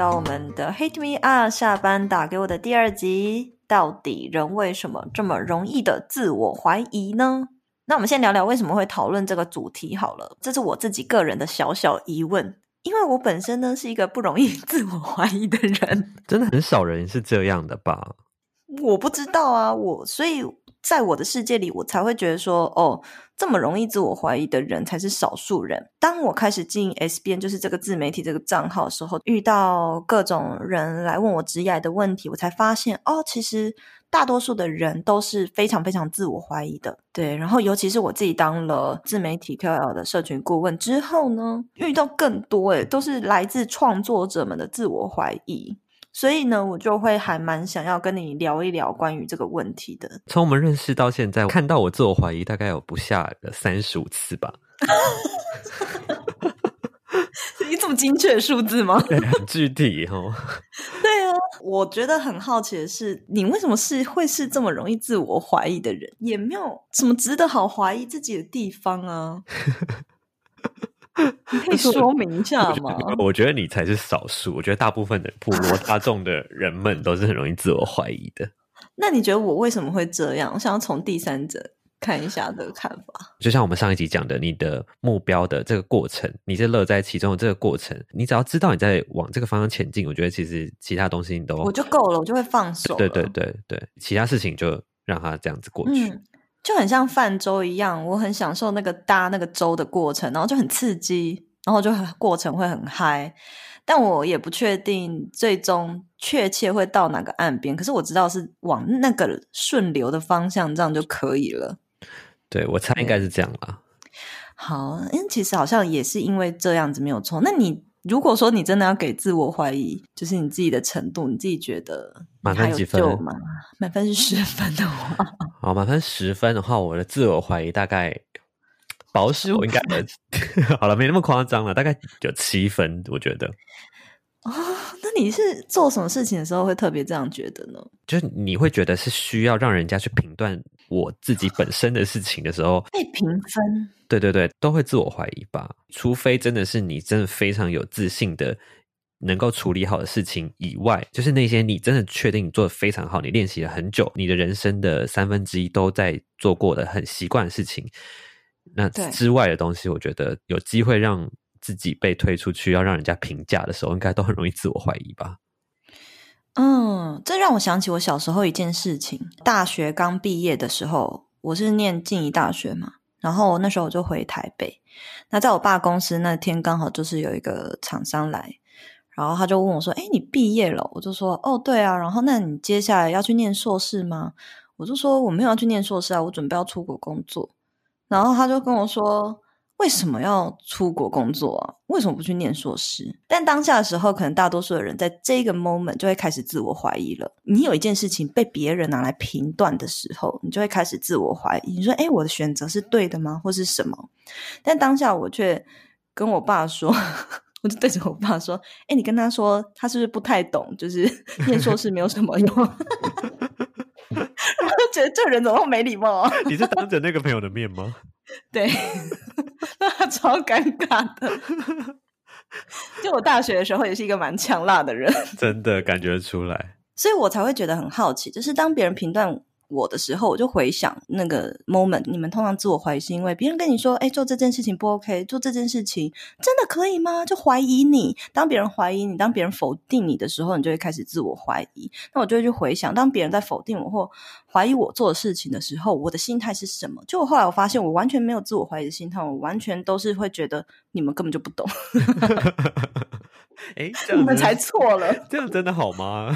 到我们的 Hate Me Up 下班打给我的第二集。到底人为什么这么容易的自我怀疑呢？那我们先聊聊为什么会讨论这个主题好了。这是我自己个人的小小疑问，因为我本身呢是一个不容易自我怀疑的人。真的很少人是这样的吧？我不知道啊，我所以在我的世界里，我才会觉得说，哦，这么容易自我怀疑的人才是少数人。当我开始经营 S 边，就是这个自媒体这个账号的时候，遇到各种人来问我职业的问题，我才发现，哦，其实大多数的人都是非常非常自我怀疑的。对，然后尤其是我自己当了自媒体 KOL 的社群顾问之后呢，遇到更多诶，都是来自创作者们的自我怀疑。所以呢，我就会还蛮想要跟你聊一聊关于这个问题的。从我们认识到现在，看到我自我怀疑大概有不下个三十五次吧。你这么精确的数字吗？很具体哦。对啊，我觉得很好奇的是，你为什么是会是这么容易自我怀疑的人？也没有什么值得好怀疑自己的地方啊。你可以说明一下吗？我觉得你才是少数。我觉得大部分的普罗大众的人们都是很容易自我怀疑的。那你觉得我为什么会这样？我想要从第三者看一下的看法。就像我们上一集讲的，你的目标的这个过程，你是乐在其中的这个过程。你只要知道你在往这个方向前进，我觉得其实其他东西你都我就够了，我就会放手。对对对对，其他事情就让它这样子过去。就很像泛舟一样，我很享受那个搭那个舟的过程，然后就很刺激，然后就很过程会很嗨，但我也不确定最终确切会到哪个岸边，可是我知道是往那个顺流的方向，这样就可以了。对，我猜应该是这样吧。好，因为其实好像也是因为这样子没有错。那你？如果说你真的要给自我怀疑，就是你自己的程度，你自己觉得满分几分吗？满分是十分的话，好，满分十分的话，我的自我怀疑大概保守应该 好了，没那么夸张了，大概有七分，我觉得。哦，那你是做什么事情的时候会特别这样觉得呢？就是你会觉得是需要让人家去评断我自己本身的事情的时候被评分。对对对，都会自我怀疑吧。除非真的是你真的非常有自信的，能够处理好的事情以外，就是那些你真的确定你做的非常好，你练习了很久，你的人生的三分之一都在做过的很习惯的事情，那之外的东西，我觉得有机会让自己被推出去，要让人家评价的时候，应该都很容易自我怀疑吧。嗯，这让我想起我小时候一件事情。大学刚毕业的时候，我是念静宜大学嘛。然后那时候我就回台北，那在我爸公司那天刚好就是有一个厂商来，然后他就问我说：“哎，你毕业了？”我就说：“哦，对啊。”然后那你接下来要去念硕士吗？我就说：“我没有要去念硕士啊，我准备要出国工作。”然后他就跟我说。为什么要出国工作啊？为什么不去念硕士？但当下的时候，可能大多数的人在这个 moment 就会开始自我怀疑了。你有一件事情被别人拿来评断的时候，你就会开始自我怀疑。你说：“哎，我的选择是对的吗？或是什么？”但当下我却跟我爸说，我就对着我爸说：“哎，你跟他说，他是不是不太懂？就是 念硕士没有什么用。” 我就觉得这人怎么没礼貌啊？你是当着那个朋友的面吗？对。那超尴尬的，就我大学的时候也是一个蛮强辣的人，真的感觉出来，所以我才会觉得很好奇，就是当别人评断。我的时候，我就回想那个 moment。你们通常自我怀疑是因为别人跟你说：“哎，做这件事情不 OK，做这件事情真的可以吗？”就怀疑你。当别人怀疑你，当别人否定你的时候，你就会开始自我怀疑。那我就会去回想，当别人在否定我或怀疑我做的事情的时候，我的心态是什么？就后来我发现，我完全没有自我怀疑的心态，我完全都是会觉得你们根本就不懂。哎，你们才错了。这样真的好吗？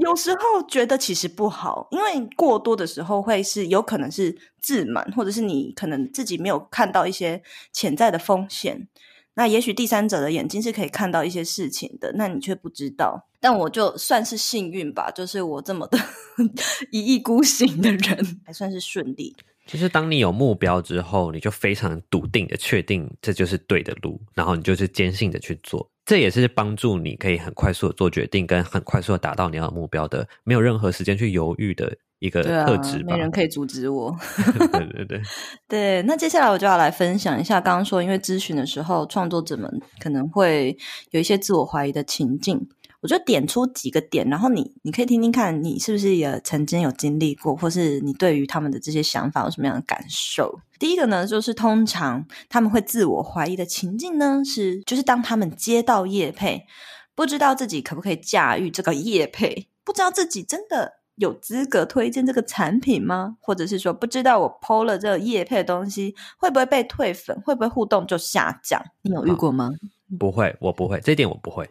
有时候觉得其实不好，因为过多的时候会是有可能是自满，或者是你可能自己没有看到一些潜在的风险。那也许第三者的眼睛是可以看到一些事情的，那你却不知道。但我就算是幸运吧，就是我这么的 一意孤行的人，还算是顺利。就是当你有目标之后，你就非常笃定的确定这就是对的路，然后你就是坚信的去做。这也是帮助你可以很快速的做决定，跟很快速的达到你要的目标的，没有任何时间去犹豫的一个特质，吧。没人可以阻止我。对对对，对，那接下来我就要来分享一下，刚刚说，因为咨询的时候，创作者们可能会有一些自我怀疑的情境，我就点出几个点，然后你你可以听听看，你是不是也曾经有经历过，或是你对于他们的这些想法有什么样的感受？第一个呢，就是通常他们会自我怀疑的情境呢，是就是当他们接到业配，不知道自己可不可以驾驭这个业配，不知道自己真的有资格推荐这个产品吗？或者是说不知道我 PO 了这个叶配的东西会不会被退粉，会不会互动就下降？你有遇过吗？不会，我不会，这一点我不会。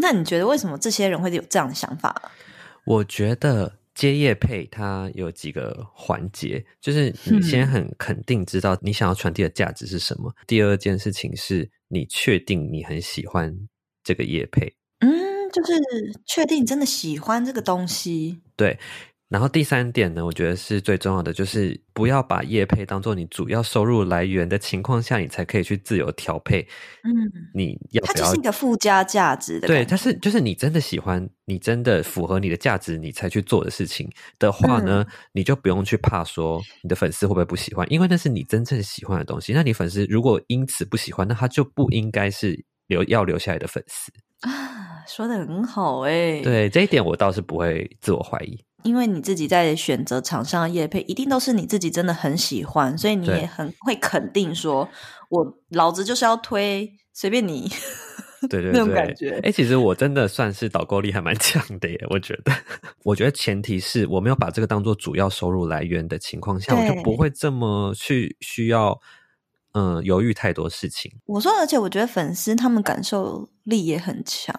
那你觉得为什么这些人会有这样的想法？我觉得接业配它有几个环节，就是你先很肯定知道你想要传递的价值是什么。第二件事情是你确定你很喜欢这个业配，嗯，就是确定真的喜欢这个东西。对。然后第三点呢，我觉得是最重要的，就是不要把业配当做你主要收入来源的情况下，你才可以去自由调配。嗯，你要要它就是一？个附加价值的对，它是就是你真的喜欢，你真的符合你的价值，你才去做的事情的话呢，你就不用去怕说你的粉丝会不会不喜欢，因为那是你真正喜欢的东西。那你粉丝如果因此不喜欢，那他就不应该是留要留下来的粉丝。啊，说的很好哎、，对这一点，我倒是不会自我怀疑。因为你自己在选择厂商的业配，一定都是你自己真的很喜欢，所以你也很会肯定说，我老子就是要推，随便你。对对对，那种感觉哎、其实我真的算是导购力还蛮强的耶，我觉得。我觉得前提是我没有把这个当做主要收入来源的情况下，我就不会这么去需要嗯犹豫太多事情。我说，而且我觉得粉丝他们感受力也很强，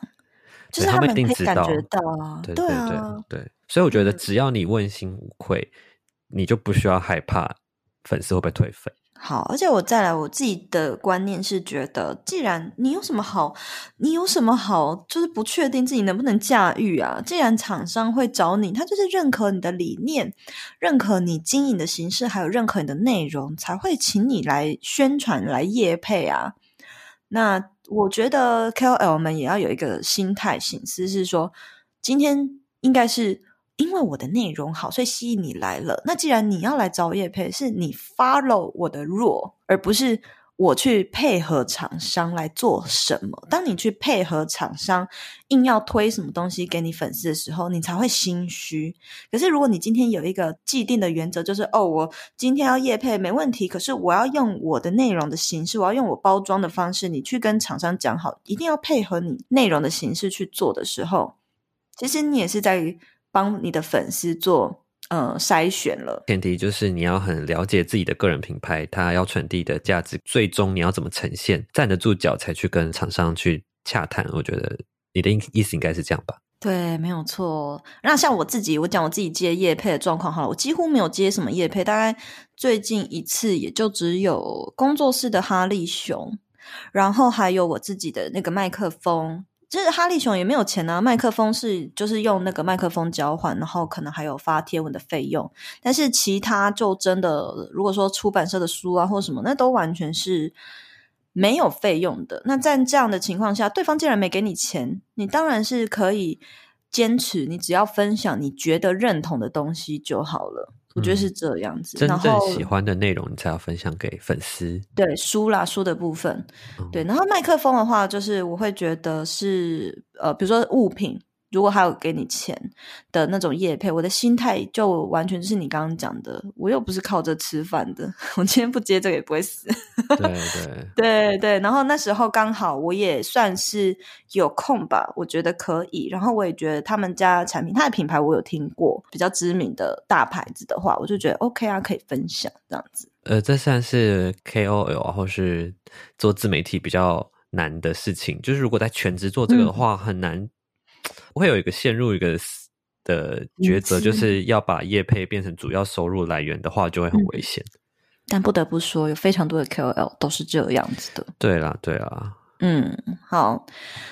就是他们们可以一定知道感觉到啊，对对啊，对对，所以我觉得嗯只要你问心无愧，你就不需要害怕粉丝会不会退粉。好，而且我再来，我自己的观念是觉得，既然你有什么好，你有什么好，就是不确定自己能不能驾驭啊。既然厂商会找你，他就是认可你的理念，认可你经营的形式，还有认可你的内容，才会请你来宣传、来业配啊。那我觉得 KOL 们也要有一个心态醒思，是说今天应该是因为我的内容好，所以吸引你来了。那既然你要来找叶配，是你 follow 我的弱，而不是我去配合厂商来做什么。当你去配合厂商硬要推什么东西给你粉丝的时候，你才会心虚。可是如果你今天有一个既定的原则，就是哦，我今天要业配没问题，可是我要用我的内容的形式，我要用我包装的方式，你去跟厂商讲好，一定要配合你内容的形式去做的时候，其实你也是在帮你的粉丝做呃筛选了。前提就是你要很了解自己的个人品牌，它要传递的价值，最终你要怎么呈现，站得住脚才去跟厂商去洽谈。我觉得你的意意思应该是这样吧？对，没有错。那像我自己，我讲我自己接业配的状况好了，我几乎没有接什么业配，大概最近一次也就只有工作室的哈利熊，然后还有我自己的那个麦克风。就是哈利熊也没有钱啊，麦克风是就是用那个麦克风交换，然后可能还有发贴文的费用，但是其他就真的，如果说出版社的书啊或什么，那都完全是没有费用的。那在这样的情况下，对方既然没给你钱，你当然是可以坚持，你只要分享你觉得认同的东西就好了。我觉得是这样子。真正喜欢的内容，你才要分享给粉丝。对书啦书的部分，嗯对，然后麦克风的话，就是我会觉得是呃，比如说物品，如果还有给你钱的那种业配，我的心态就完全是你刚刚讲的，我又不是靠这吃饭的，我今天不接这个也不会死。对 对，对对，然后那时候刚好我也算是有空吧，我觉得可以。然后我也觉得他们家的产品，它的品牌我有听过，比较知名的大牌子的话，我就觉得 OK 啊，可以分享这样子。呃，这算是 KOL 啊或是做自媒体比较难的事情。就是如果在全职做这个的话，很难，会有一个陷入一个的抉择，就是要把业配变成主要收入来源的话，就会很危险。但不得不说，有非常多的 KOL 都是这样子的。对啦，对啦，嗯，好，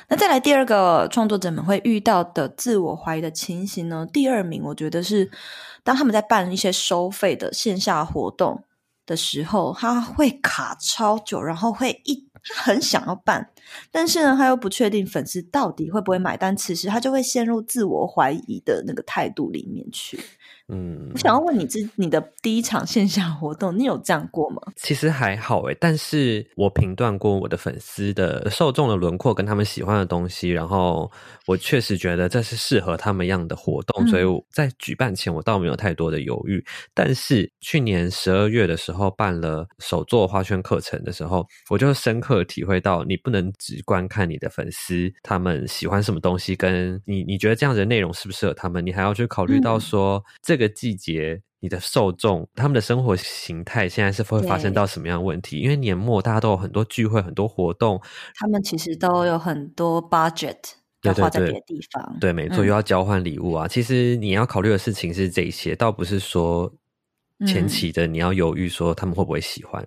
那再来第二个创作者们会遇到的自我怀疑的情形呢？第二名，我觉得是当他们在办一些收费的线下活动的时候，他会卡超久，然后会一他很想要办，但是呢，他又不确定粉丝到底会不会买单，此时他就会陷入自我怀疑的那个态度里面去。嗯我，想要问你，这你的第一场线下活动，你有这样过吗？其实还好诶，但是我评断过我的粉丝的受众的轮廓跟他们喜欢的东西，然后我确实觉得这是适合他们样的活动，嗯所以我在举办前我倒没有太多的犹豫。但是去年十二月的时候办了手作花圈课程的时候，我就深刻体会到，你不能只观看你的粉丝他们喜欢什么东西，跟你你觉得这样子的内容适不适合他们，你还要去考虑到嗯说、这个季节。你的受众，他们的生活形态现在是会发生到什么样的问题？因为年末大家都有很多聚会、很多活动，他们其实都有很多 budget 要花在别的地方。对，没错，嗯又要交换礼物啊。其实你要考虑的事情是这些，倒不是说前嗯期的你要犹豫说他们会不会喜欢。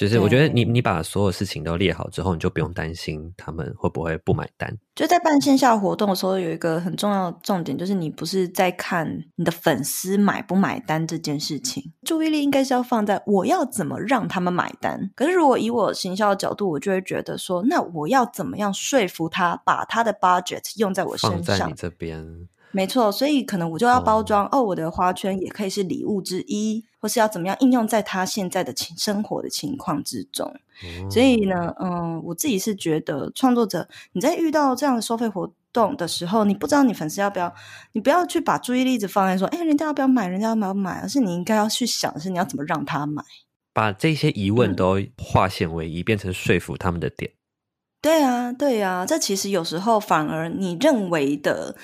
就是我觉得你你把所有事情都列好之后，你就不用担心他们会不会不买单。就在办线下活动的时候，有一个很重要的重点，就是你不是在看你的粉丝买不买单这件事情，注意力应该是要放在我要怎么让他们买单。可是如果以我行销的角度，我就会觉得说，那我要怎么样说服他把他的 budget 用在我身上放在你？这边，没错，所以可能我就要包装哦我的花圈也可以是礼物之一，或是要怎么样应用在他现在的情生活的情况之中。哦所以呢，嗯，我自己是觉得创作者你在遇到这样的收费活动的时候，你不知道你粉丝要不要，你不要去把注意力一直放在说，哎，人家要不要买，人家要不要买，而是你应该要去想的是你要怎么让他买。把这些疑问嗯都化险为夷，变成说服他们的点。对啊，对啊，这其实有时候反而你认为的，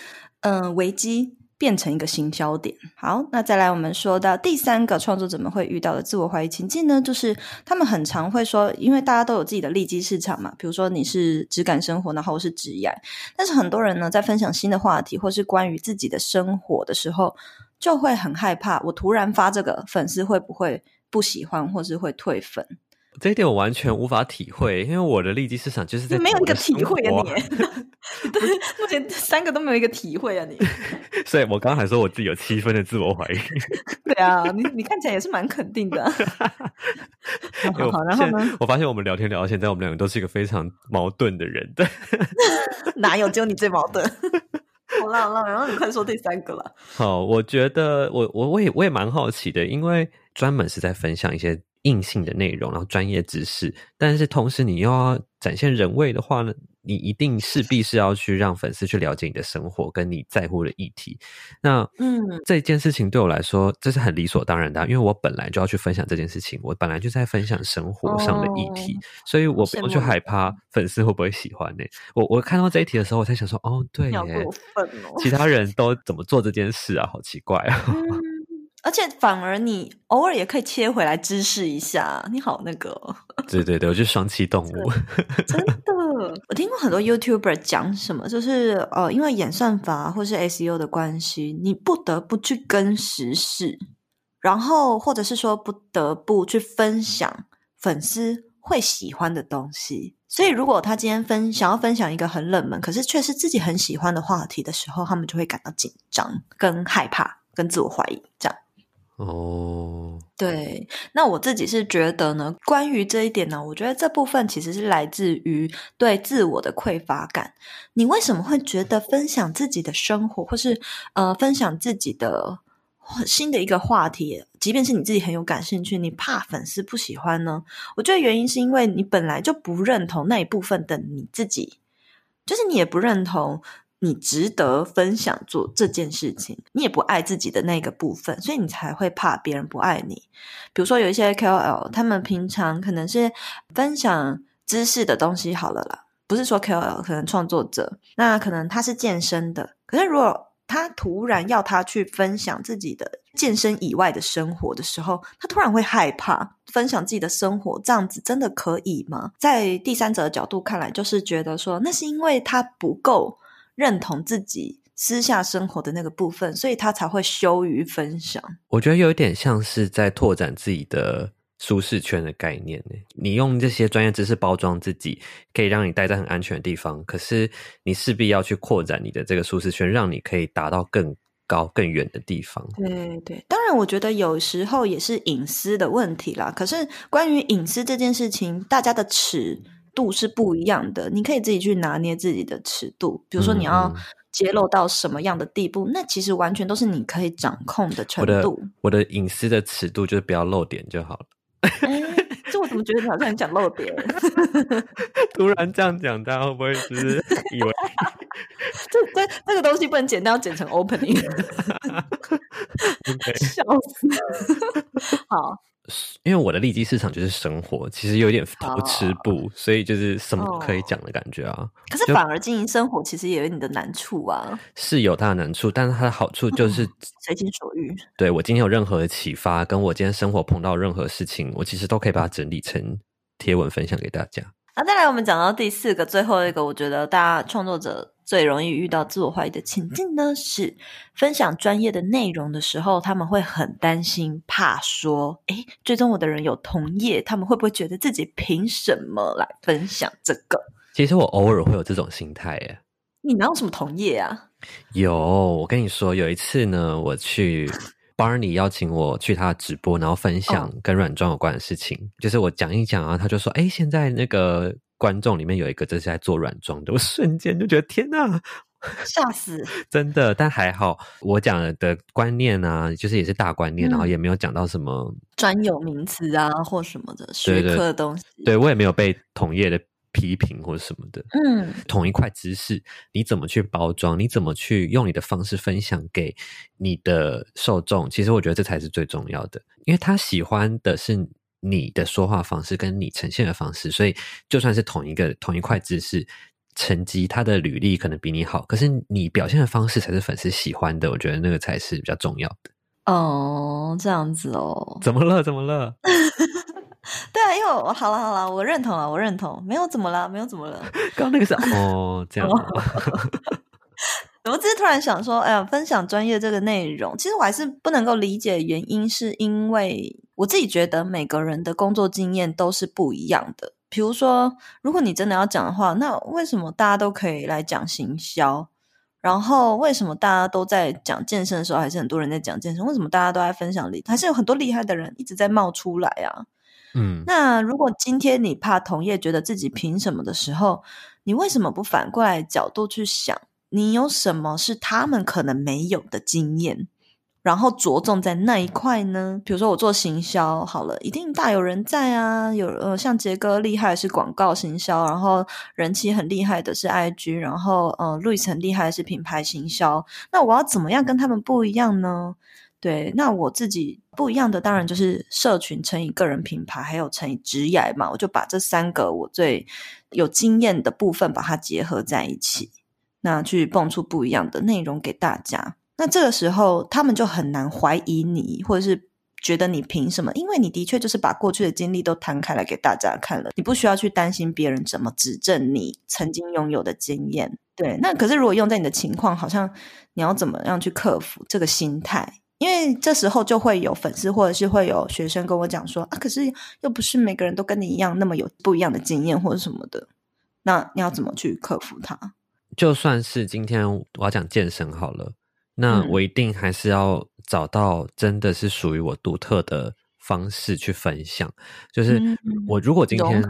嗯、危机变成一个行销点。好，那再来我们说到第三个创作者们会遇到的自我怀疑情境呢，就是他们很常会说，因为大家都有自己的利基市场嘛，比如说你是质感生活，然后是职业，但是很多人呢在分享新的话题或是关于自己的生活的时候，就会很害怕，我突然发这个粉丝会不会不喜欢，或是会退粉？这一点我完全无法体会，因为我的利基市场就是在没有一个体会啊活你，对，目前三个都没有一个体会啊你。所以我刚刚还说我自己有七分的自我怀疑。对啊，你你看起来也是蛮肯定的 啊、好然后现呢？我发现我们聊天聊到现在，我们两个都是一个非常矛盾的人。对，哪有只有你最矛盾？好啦好啦，然后你快说第三个了。好，我觉得我我我也我也蛮好奇的，因为专门是在分享一些硬性的内容，然后专业知识，但是同时你又要展现人味的话呢，你一定势必是要去让粉丝去了解你的生活跟你在乎的议题。那嗯，这件事情对我来说，这是很理所当然的啊、因为我本来就要去分享这件事情，我本来就在分享生活上的议题，所以我不用去害怕粉丝会不会喜欢呢、我我看到这一题的时候，我才想说，哦，对耶。其他人都怎么做这件事啊？好奇怪啊！嗯，而且反而你偶尔也可以切回来知识一下，你好那个哦、对对对，我就是双栖动物。真的。我听过很多 YouTuber 讲什么，就是呃，因为演算法或是 SEO 的关系，你不得不去跟时事，然后或者是说不得不去分享粉丝会喜欢的东西。所以，如果他今天分想要分享一个很冷门，可是却是自己很喜欢的话题的时候，他们就会感到紧张、跟害怕、跟自我怀疑，这样。哦，对，那我自己是觉得呢，关于这一点呢，我觉得这部分其实是来自于对自我的匮乏感。你为什么会觉得分享自己的生活，或是呃分享自己的新的一个话题，即便是你自己很有感兴趣，你怕粉丝不喜欢呢？我觉得原因是因为你本来就不认同那一部分的你自己，就是你也不认同。你值得分享做这件事情，你也不爱自己的那个部分，所以你才会怕别人不爱你。比如说有一些 KOL，他们平常可能是分享知识的东西好了啦，不是说 KOL，可能创作者，那可能他是健身的，可是如果他突然要他去分享自己的健身以外的生活的时候，他突然会害怕分享自己的生活，这样子真的可以吗？在第三者的角度看来，就是觉得说，那是因为他不够认同自己私下生活的那个部分，所以他才会羞于分享。我觉得有一点像是在拓展自己的舒适圈的概念呢。你用这些专业知识包装自己，可以让你待在很安全的地方，可是你势必要去扩展你的这个舒适圈，让你可以达到更高、更远的地方。对对，当然，我觉得有时候也是隐私的问题啦。可是关于隐私这件事情，大家的尺度是不一样的，你可以自己去拿捏自己的尺度。比如说，你要嗯揭露到什么样的地步，那其实完全都是你可以掌控的程度。我的隐私的尺度就是不要露点就好了。哎，这我怎么觉得你好像很讲漏点？突然这样讲，大家会不会就是以为 这这这个东西不能剪掉，要剪成 opening，OK？笑死。好，因为我的利基市场就是生活，其实有点偷吃步，所以就是什么都可以讲的感觉啊。可是反而经营生活其实也有你的难处啊，是有它的难处，但是它的好处就是，随心所欲。对我今天有任何的启发，跟我今天生活碰到任何事情，我其实都可以把它整理成贴文分享给大家。那再来，我们讲到第四个，最后一个，我觉得大家创作者最容易遇到自我怀疑的情境呢，是分享专业的内容的时候，他们会很担心，怕说，诶，追踪我的人有同业，他们会不会觉得自己凭什么来分享这个？其实我偶尔会有这种心态，耶。你哪有什么同业啊？有，我跟你说，有一次呢，我去 Barney 邀请我去他的直播，然后分享跟软装有关的事情。就是我讲一讲啊，他就说：“哎，现在那个观众里面有一个就是在做软装的。”我瞬间就觉得天哪，吓死！真的，但还好，我讲的观念啊，就是也是大观念，嗯然后也没有讲到什么专有名词啊，或什么的学科的东西。对我也没有被同业的批评或者什么的。嗯同一块知识，你怎么去包装？你怎么去用你的方式分享给你的受众？其实我觉得这才是最重要的，因为他喜欢的是你的说话方式跟你呈现的方式，所以就算是同一个同一块知识。成绩，他的履历可能比你好，可是你表现的方式才是粉丝喜欢的。我觉得那个才是比较重要的。哦，这样子哦。怎么了？怎么了？对啊，因为我好了好了，我认同了，我认同，没有怎么了，没有怎么了。刚刚那个是哦，这样啊、我只是突然想说，哎呀，分享专业这个内容，其实我还是不能够理解原因，是因为我自己觉得每个人的工作经验都是不一样的。比如说，如果你真的要讲的话，那为什么大家都可以来讲行销？然后为什么大家都在讲健身的时候，还是很多人在讲健身？为什么大家都在分享厉？还是有很多厉害的人一直在冒出来啊？嗯，那如果今天你怕同业觉得自己凭什么的时候，你为什么不反过来角度去想，你有什么是他们可能没有的经验，然后着重在那一块呢？比如说我做行销好了，一定大有人在啊，有呃像杰哥厉害是广告行销，然后人气很厉害的是 IG，然后呃路易斯很厉害是品牌行销，那我要怎么样跟他们不一样呢？对，那我自己不一样的，当然就是社群乘以个人品牌，还有乘以职业嘛。我就把这三个我最有经验的部分，把它结合在一起，那去蹦出不一样的内容给大家。那这个时候，他们就很难怀疑你，或者是觉得你凭什么？因为你的确就是把过去的经历都摊开来给大家看了，你不需要去担心别人怎么指正你曾经拥有的经验。对，那可是如果用在你的情况，好像你要怎么样去克服这个心态？因为这时候就会有粉丝或者是会有学生跟我讲说啊，可是又不是每个人都跟你一样那么有不一样的经验或者什么的，那你要怎么去克服它？就算是今天我要讲健身好了，那嗯我一定还是要找到真的是属于我独特的方式去分享。就是嗯我如果今天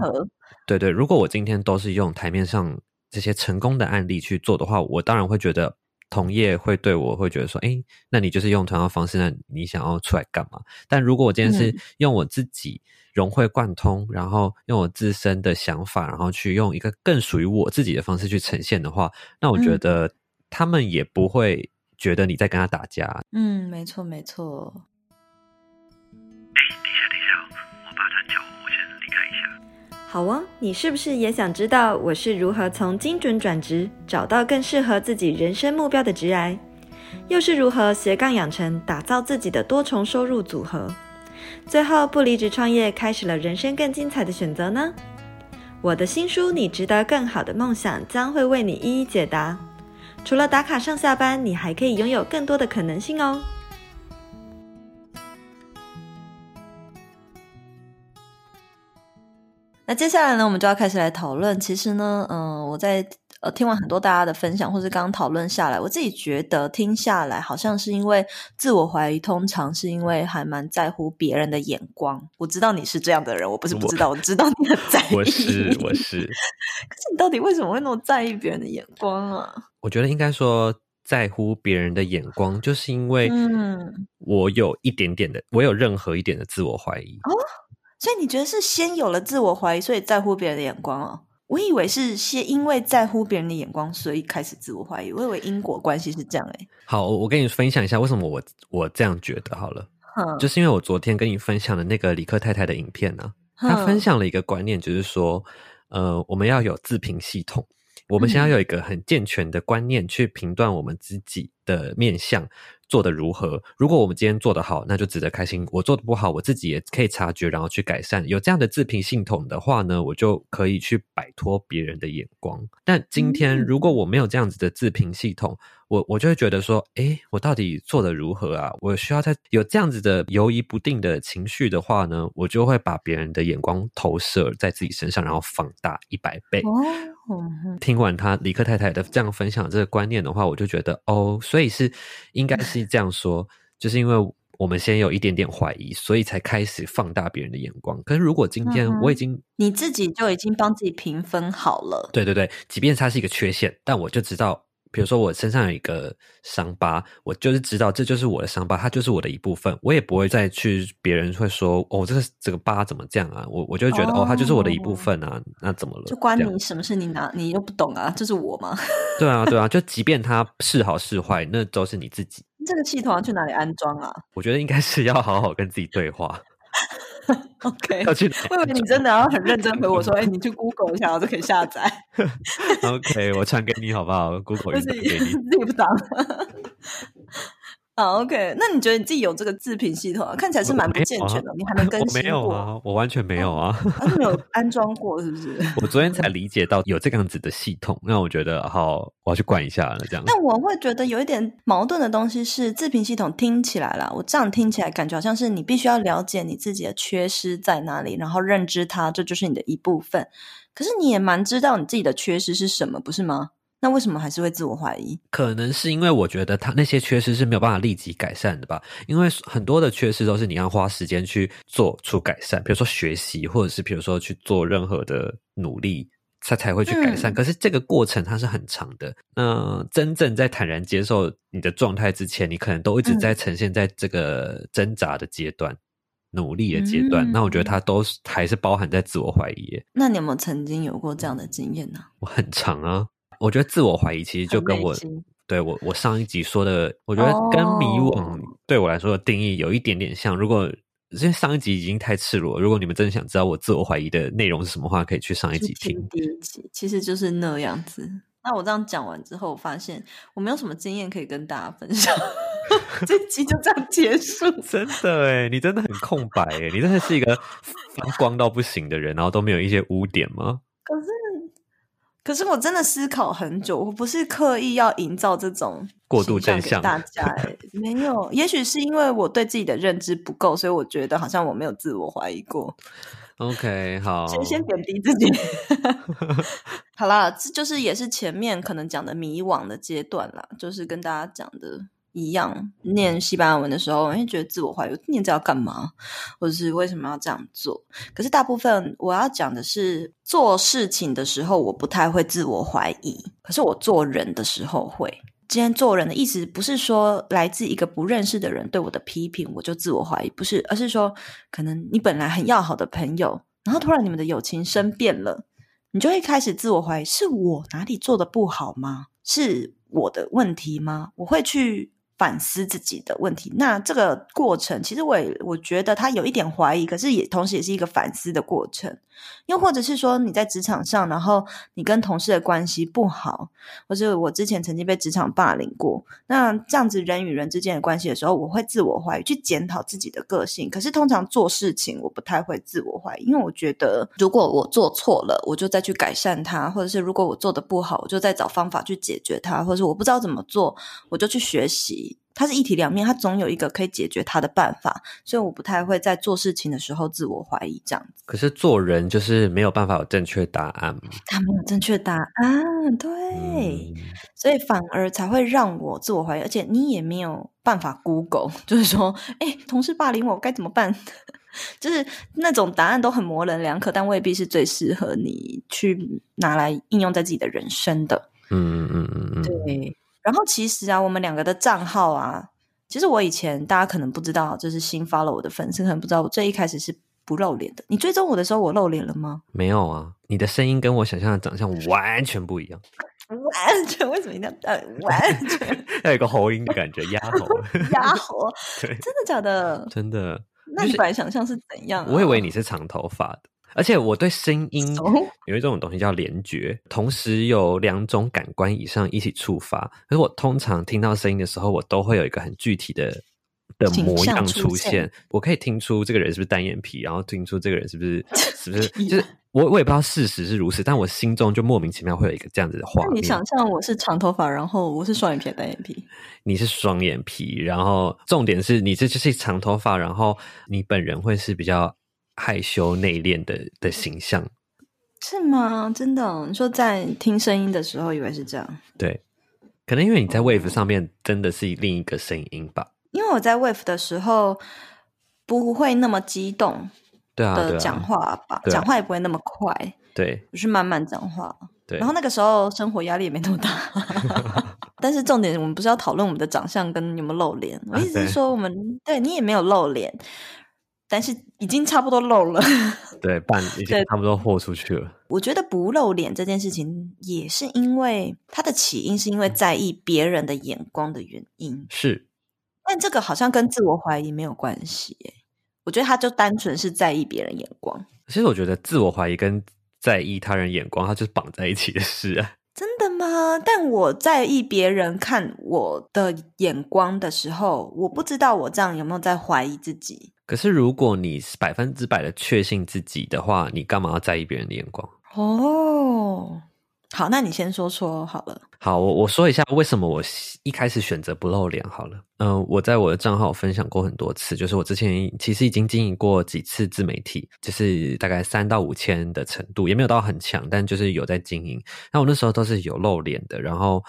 对对，如果我今天都是用台面上这些成功的案例去做的话，我当然会觉得同业会对我会觉得说，哎，那你就是用同样的方式，那你想要出来干嘛？但如果我今天是嗯用我自己融会贯通，然后用我自身的想法，然后去用一个更属于我自己的方式去呈现的话，那我觉嗯得他们也不会觉得你在跟他打架。嗯，没错没错。好哦，你是不是也想知道我是如何从精准转职找到更适合自己人生目标的职涯，又是如何斜杠养成打造自己的多重收入组合，最后不离职创业，开始了人生更精彩的选择呢？我的新书《你值得更好的梦想》将会为你一一解答。除了打卡上下班，你还可以拥有更多的可能性哦。那接下来呢，我们就要开始来讨论。其实呢，嗯、我在呃听完很多大家的分享，或是刚刚讨论下来，我自己觉得听下来，好像是因为自我怀疑，通常是因为还蛮在乎别人的眼光。我知道你是这样的人，我不是不知道，我知道你很在意。我是我是，可是你到底为什么会那么在意别人的眼光啊？我觉得应该说，在乎别人的眼光，就是因为嗯我有一点点的，我有任何一点的自我怀疑。所以你觉得是先有了自我怀疑，所以在乎别人的眼光哦？我以为是先因为在乎别人的眼光，所以开始自我怀疑。我以为因果关系是这样哎、好，我我跟你分享一下为什么我我这样觉得好了，哼，就是因为我昨天跟你分享的那个李克太太的影片呢、她哼分享了一个观念，就是说，呃，我们要有自评系统，我们先要有一个很健全的观念去评断我们自己的面相做的如何。如果我们今天做得好，那就值得开心；我做的不好，我自己也可以察觉，然后去改善。有这样的自评系统的话呢，我就可以去摆脱别人的眼光。但今天嗯如果我没有这样子的自评系统，我我就会觉得说，诶，我到底做的如何啊？我需要在有这样子的犹疑不定的情绪的话呢，我就会把别人的眼光投射在自己身上，然后放大一百倍。听完他李克太太的这样分享这个观念的话，我就觉得哦，所以是应该是这样说，就是因为我们先有一点点怀疑，所以才开始放大别人的眼光。可是如果今天我已经、你自己就已经帮自己评分好了。对对对，即便它是一个缺陷，但我就知道，比如说我身上有一个伤疤，我就是知道这就是我的伤疤，它就是我的一部分，我也不会再去别人会说哦，这个这个疤怎么这样啊？我我就觉得哦它就是我的一部分啊，那怎么了？就关你什么事？你哪你又不懂啊，这是我吗？对啊对啊，就即便它是好是坏，那都是你自己。这个系统要去哪里安装啊我觉得应该是要好好跟自己对话，OK，要去我以为你真的要很认真回我说，哎、你去 Google 一下，我就可以下载。OK，我传给你好不好？Google 就云是传给你。自己不当。啊，OK，那你觉得你自己有这个自评系统啊？看起来是蛮不健全的，你还没更我新过，没有啊，我完全没有啊。啊没有安装过是不是？我昨天才理解到有这个样子的系统，让我觉得好，我要去管一下了。这样，但我会觉得有一点矛盾的东西是，自评系统听起来啦，我这样听起来感觉好像是你必须要了解你自己的缺失在哪里，然后认知它，这就是你的一部分。可是你也蛮知道你自己的缺失是什么，不是吗？那为什么还是会自我怀疑？可能是因为我觉得他那些缺失是没有办法立即改善的吧，因为很多的缺失都是你要花时间去做出改善，比如说学习，或者是比如说去做任何的努力。他才会去改善，嗯可是这个过程它是很长的。那真正在坦然接受你的状态之前，你可能都一直嗯在呈现在这个挣扎的阶段、努力的阶段。嗯那我觉得它都是还是包含在自我怀疑。那你有没有曾经有过这样的经验呢？我很长啊，我觉得自我怀疑其实就跟我对我我上一集说的，我觉得跟迷惘哦对我来说的定义有一点点像。如果因为上一集已经太赤裸，如果你们真的想知道我自我怀疑的内容是什么话，可以去上一集去听。第一集，其实就是那样子。那我这样讲完之后，我发现我没有什么经验可以跟大家分享，这集就这样结束。真的哎，你真的很空白哎，你真的是一个发光到不行的人，然后都没有一些污点吗？可是，可是我真的思考很久，我不是刻意要营造这种过度形象大家、欸，没有。也许是因为我对自己的认知不够，所以我觉得好像我没有自我怀疑过。OK，好，先先贬低自己。好啦，这就是也是前面可能讲的迷惘的阶段啦，就是跟大家讲的一样。念西班牙文的时候，因为觉得自我怀疑，念这要干嘛，或者是为什么要这样做？可是大部分我要讲的是，做事情的时候我不太会自我怀疑，可是我做人的时候会。今天做人的意思不是说来自一个不认识的人对我的批评我就自我怀疑，不是，而是说可能你本来很要好的朋友，然后突然你们的友情生变了，你就会开始自我怀疑：是我哪里做的不好吗？是我的问题吗？我会去反思自己的问题。那这个过程，其实我也我觉得他有一点怀疑，可是也同时也是一个反思的过程。又或者是说你在职场上，然后你跟同事的关系不好，或者我之前曾经被职场霸凌过，那这样子人与人之间的关系的时候，我会自我怀疑，去检讨自己的个性。可是通常做事情，我不太会自我怀疑，因为我觉得如果我做错了，我就再去改善它；或者是如果我做的不好，我就再找方法去解决它；或者是我不知道怎么做，我就去学习。它是一体两面，它总有一个可以解决它的办法，所以我不太会在做事情的时候自我怀疑这样子。可是做人就是没有办法有正确答案嘛，他没有正确答案，对，嗯所以反而才会让我自我怀疑，而且你也没有办法 Google，就是说，哎，同事霸凌我该怎么办？就是那种答案都很模棱两可，但未必是最适合你去拿来应用在自己的人生的。嗯嗯嗯嗯，对，然后其实啊，我们两个的账号啊，其实我以前大家可能不知道，就是新 follow 我的粉丝可能不知道，我最一开始是不露脸的。你追踪我的时候，我露脸了吗？没有啊，你的声音跟我想象的长相完全不一样，完全为什么一定要呃完全 要有一个喉音的感觉，压喉。压喉？对，真的假的？真的。那你本来想象是怎样、啊？我以为你是长头发的，而且我对声音哦有一种东西叫联觉，同时有两种感官以上一起触发。可是我通常听到声音的时候，我都会有一个很具体的的模样向出出现。我可以听出这个人是不是单眼皮，然后听出这个人是不是 是不是就是我我也不知道事实是如此，但我心中就莫名其妙会有一个这样子的画面。你想象我是长头发，然后我是双眼皮、单眼皮，你是双眼皮，然后重点是你这就是长头发，然后你本人会是比较害羞内敛的的形象。是吗？真的哦、你说在听声音的时候，以为是这样？对，可能因为你在 Wave 上面真的是另一个声音吧。因为我在 Wave 的时候不会那么激动对啊，的讲话吧，讲话也不会那么快，对就是慢慢讲话。对，然后那个时候生活压力也没那么大，但是重点我们不是要讨论我们的长相跟有没有露脸，我意思是说我们对你也没有露脸，但是已经差不多露了。对半已经差不多豁出去了。我觉得不露脸这件事情，也是因为它的起因是因为在意别人的眼光的原因，是，但这个好像跟自我怀疑没有关系耶。我觉得他就单纯是在意别人眼光，其实我觉得自我怀疑跟在意他人眼光，它就是绑在一起的事啊。真的吗？但我在意别人看我的眼光的时候，我不知道我这样有没有在怀疑自己。可是如果你是百分之百的确信自己的话，你干嘛要在意别人的眼光？哦，好，那你先说说好了。好，我我说一下为什么我一开始选择不露脸好了。嗯、我在我的账号分享过很多次，就是我之前其实已经经营过几次自媒体，就是大概三到五千的程度，也没有到很强，但就是有在经营。那我那时候都是有露脸的，然后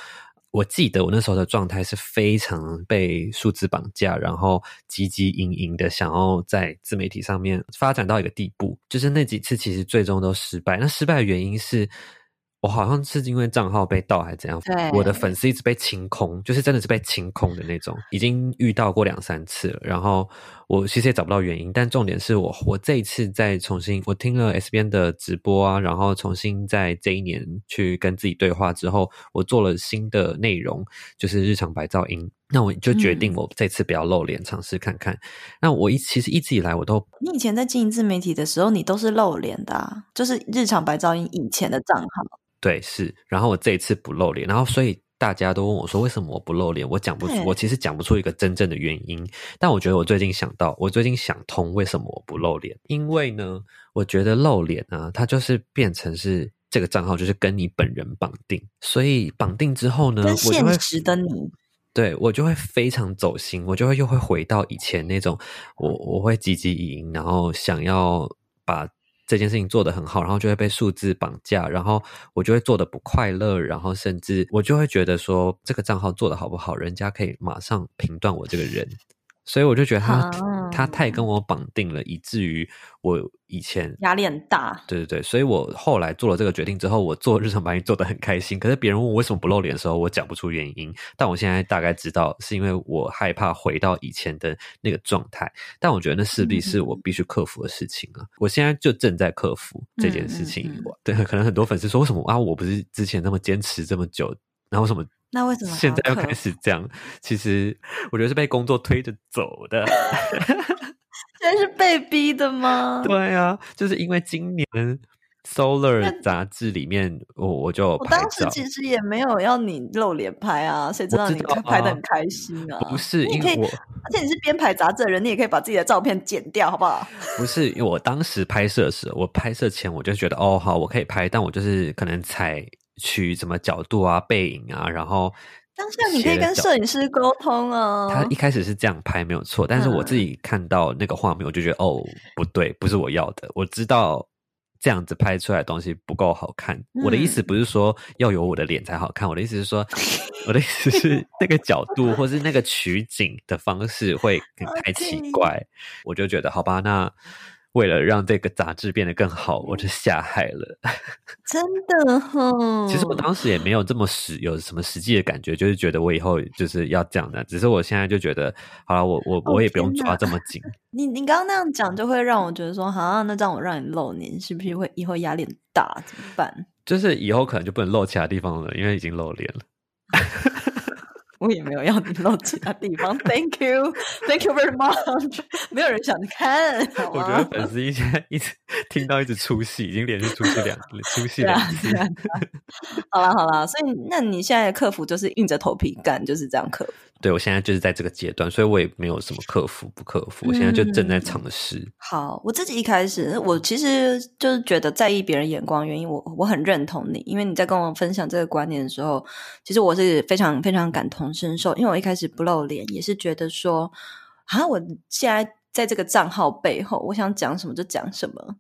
我记得我那时候的状态是非常被数字绑架，然后汲汲营营的想要在自媒体上面发展到一个地步，就是那几次其实最终都失败。那失败的原因是。我好像是因为账号被盗还是怎样对，我的粉丝一直被清空，就是真的是被清空的那种，已经遇到过两三次了。然后我其实也找不到原因，但重点是我我这一次再重新我听了 S 边的直播啊，然后重新在这一年去跟自己对话之后，我做了新的内容，就是日常白噪音。那我就决定嗯我这次不要露脸，尝试看看。那我一其实一直以来我都你以前在经营自媒体的时候，你都是露脸的、啊，就是日常白噪音以前的账号。对，是。然后我这一次不露脸，然后所以大家都问我说为什么我不露脸？我讲不出，我其实讲不出一个真正的原因。但我觉得我最近想到，我最近想通为什么我不露脸，因为呢，我觉得露脸啊，它就是变成是这个账号就是跟你本人绑定，所以绑定之后呢，现实的你，对我就会非常走心，我就会又会回到以前那种，我我会积极营，然后想要把这件事情做得很好，然后就会被数字绑架，然后我就会做的不快乐，然后甚至我就会觉得说这个账号做的好不好，人家可以马上评断我这个人，所以我就觉得他、啊他太跟我绑定了，以至于我以前压力很大。对对对，所以我后来做了这个决定之后，我做日常白音做的很开心。可是别人问我为什么不露脸的时候，我讲不出原因。但我现在大概知道，是因为我害怕回到以前的那个状态。但我觉得那势必是我必须克服的事情啊！我现在就正在克服这件事情。嗯嗯嗯对，可能很多粉丝说，为什么啊？我不是之前那么坚持这么久，然后为什么那为什么还现在又开始这样？其实我觉得是被工作推着走的。现在是被逼的吗？对啊，就是因为今年 Solar 杂志里面，我我就有我，当时其实也没有要你露脸拍啊，谁知道你拍的很开心啊？不是你可以，因为我而且你是编排杂志的人，你也可以把自己的照片剪掉，好不好？不是因为我当时拍摄时，我拍摄前我就觉得哦好，我可以拍，但我就是可能采取什么角度啊、背影啊，然后当下你可以跟摄影师沟通啊。他一开始是这样拍没有错，但是我自嗯己看到那个画面，我就觉得哦不对，不是我要的。我知道这样子拍出来的东西不够好看。我的意思嗯不是说要有我的脸才好看，我的意思是说，我的意思是那个角度或是那个取景的方式会 太奇怪。我就觉得好吧，那为了让这个杂志变得更好，我就下海了。真的哈，其实我当时也没有这么实有什么实际的感觉，就是觉得我以后就是要这样的。只是我现在就觉得，好了，我我我也不用抓这么紧。你你刚刚那样讲，就会让我觉得说，好，那这样我让你露脸，是不是会以后压力很大？怎么办？就是以后可能就不能露其他地方了，因为已经露脸了。我也没有要你露其他地方，Thank you，Thank you very much。没有人想看，我觉得粉丝一直一直听到一直出戏，已经连续出戏两出戏两次。好了好了，所以那你现在克服就是硬着头皮干，就是这样克服。对，我现在就是在这个阶段，所以我也没有什么克服不克服，我现在就正在尝试。好，我自己一开始，我其实就是觉得在意别人眼光原因，我我很认同你，因为你在跟我分享这个观念的时候，其实我是非常非常感同身受，因为我一开始不露脸，也是觉得说，啊，我现在在这个账号背后，我想讲什么就讲什么，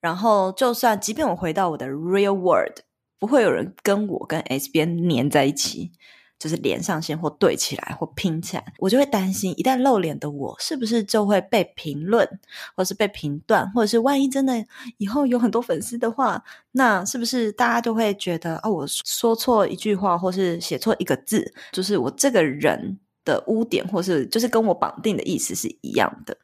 然后就算即便我回到我的 real world，不会有人跟我跟 S 边粘在一起。就是连上线或对起来或拼起来，我就会担心，一旦露脸的我是不是就会被评论，或是被评断，或者是万一真的以后有很多粉丝的话，那是不是大家就会觉得啊，我说错一句话，或是写错一个字，就是我这个人的污点，或是就是跟我绑定的意思是一样的。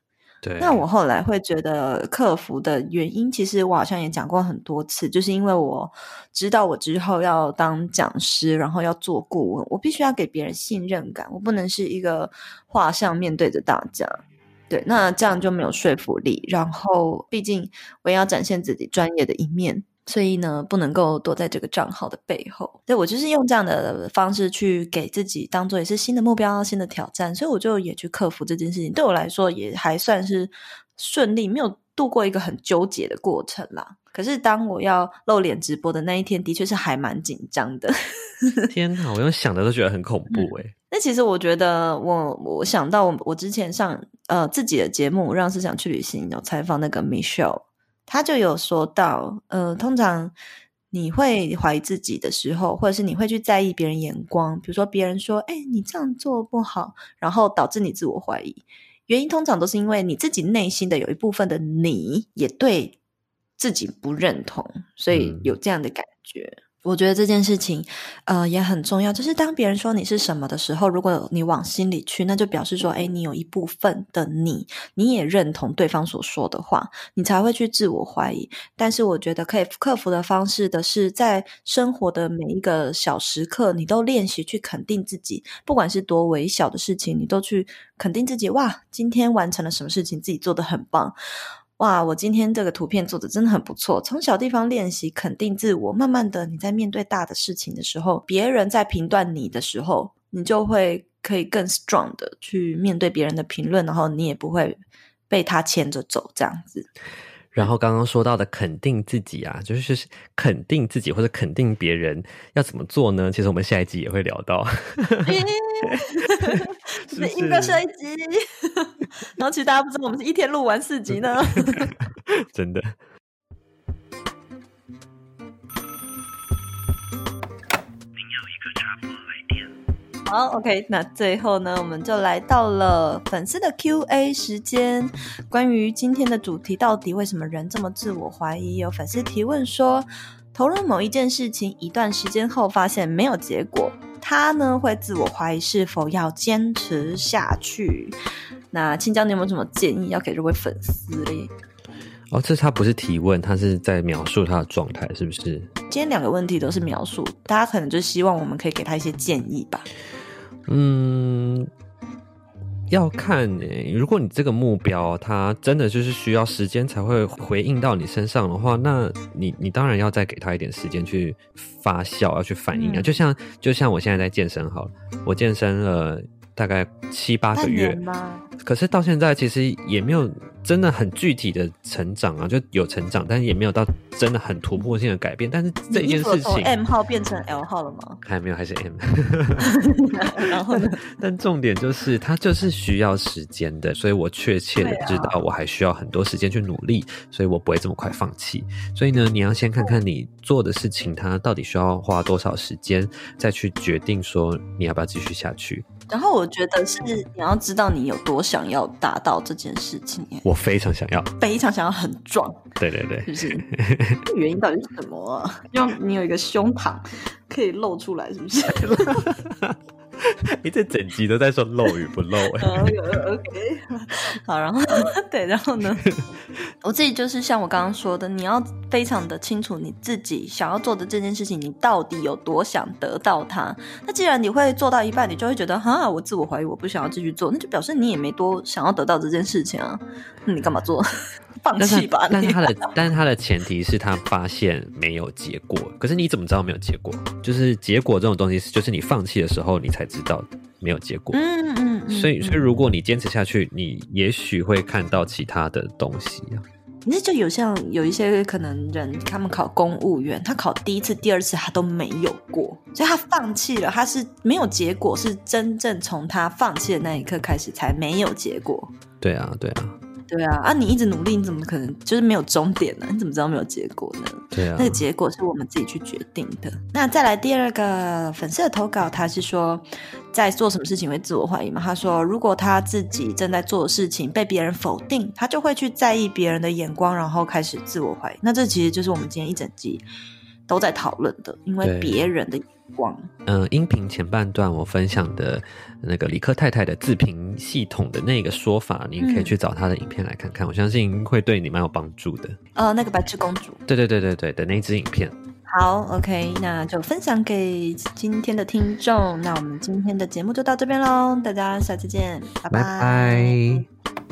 那我后来会觉得克服的原因，其实我好像也讲过很多次，就是因为我知道我之后要当讲师，然后要做顾问，我必须要给别人信任感，我不能是一个画像面对着大家，对，那这样就没有说服力。然后，毕竟我也要展现自己专业的一面。所以呢，不能够躲在这个账号的背后。对我就是用这样的方式去给自己当做也是新的目标、新的挑战，所以我就也去克服这件事情。对我来说也还算是顺利，没有度过一个很纠结的过程啦。可是当我要露脸直播的那一天，的确是还蛮紧张的。天哪，我用想的都觉得很恐怖哎。那其实我觉得，我我想到我我之前上呃自己的节目《让思想去旅行》有采访那个 Michelle。他就有说到，呃，通常你会怀疑自己的时候，或者是你会去在意别人眼光，比如说别人说，哎，你这样做不好，然后导致你自我怀疑，原因通常都是因为你自己内心的有一部分的你也对自己不认同，所以有这样的感觉。我觉得这件事情，呃，也很重要。就是当别人说你是什么的时候，如果你往心里去，那就表示说，哎，你有一部分的你，你也认同对方所说的话，你才会去自我怀疑。但是，我觉得可以克服的方式的是，在生活的每一个小时刻，你都练习去肯定自己，不管是多微小的事情，你都去肯定自己。哇，今天完成了什么事情，自己做的很棒。哇，我今天这个图片做的真的很不错。从小地方练习，肯定自我，慢慢的，你在面对大的事情的时候，别人在评断你的时候，你就会可以更 strong 的去面对别人的评论，然后你也不会被他牵着走，这样子。然后刚刚说到的肯定自己啊，就是肯定自己或者肯定别人要怎么做呢？其实我们下一集也会聊到。是应该下一集。然后其实大家不知道，我们是一天录完四集呢。真的。好，OK，那最后呢，我们就来到了粉丝的 Q&A 时间。关于今天的主题，到底为什么人这么自我怀疑？有粉丝提问说，投入某一件事情一段时间后，发现没有结果，他呢会自我怀疑是否要坚持下去？那青椒，你有没有什么建议要给这位粉丝嘞？哦，这他不是提问，他是在描述他的状态，是不是？今天两个问题都是描述，大家可能就希望我们可以给他一些建议吧。嗯，要看诶。如果你这个目标，它真的就是需要时间才会回应到你身上的话，那你你当然要再给他一点时间去发酵，要去反应啊。就像就像我现在在健身好了，我健身了大概七八个月，可是到现在其实也没有。真的很具体的成长啊，就有成长，但是也没有到真的很突破性的改变。但是这一件事情，M 号变成 L 号了吗？还没有，还是 M。然后呢？但重点就是，它就是需要时间的，所以我确切的知道，我还需要很多时间去努力，所以我不会这么快放弃。所以呢，你要先看看你做的事情，它到底需要花多少时间，再去决定说你要不要继续下去。然后我觉得是是你要知道你有多想要达到这件事情，我非常想要，非常想要很壮，对对对，是不是？原因到底是什么啊？要你有一个胸膛可以露出来，是不是？你这整集都在说漏与不漏哎。OK，好，然后 对，然后呢，我自己就是像我刚刚说的，你要非常的清楚你自己想要做的这件事情，你到底有多想得到它。那既然你会做到一半，你就会觉得哈，我自我怀疑，我不想要继续做，那就表示你也没多想要得到这件事情啊。那你干嘛做？放弃吧。你但是他的但是他的前提是他发现没有结果，可是你怎么知道没有结果？就是结果这种东西是，就是你放弃的时候你才知道没有结果。嗯嗯嗯，所以，所以嗯如果你坚持下去，你也许会看到其他的东西啊。可是就有像有一些可能人，他们考公务员，他考第一次、第二次他都没有过，所以他放弃了，他是没有结果，是真正从他放弃的那一刻开始才没有结果。对啊，对啊，对啊，啊，你一直努力，你怎么可能就是没有终点呢？你怎么知道没有结果呢？对啊那。个结果是我们自己去决定的。那再来第二个粉丝的投稿，他是说在做什么事情会自我怀疑吗？他说，如果他自己正在做的事情被别人否定，他就会去在意别人的眼光，然后开始自我怀疑。那这其实就是我们今天一整集都在讨论的，因为别人的眼光。嗯，音频前半段我分享的那个理科太太的自评系统的那个说法，你可以去找她的影片来看看，我相信会对你蛮有帮助的。呃，那个白痴公主。对对对对对的那支影片。好，OK，那就分享给今天的听众。那我们今天的节目就到这边喽，大家下次见，拜拜拜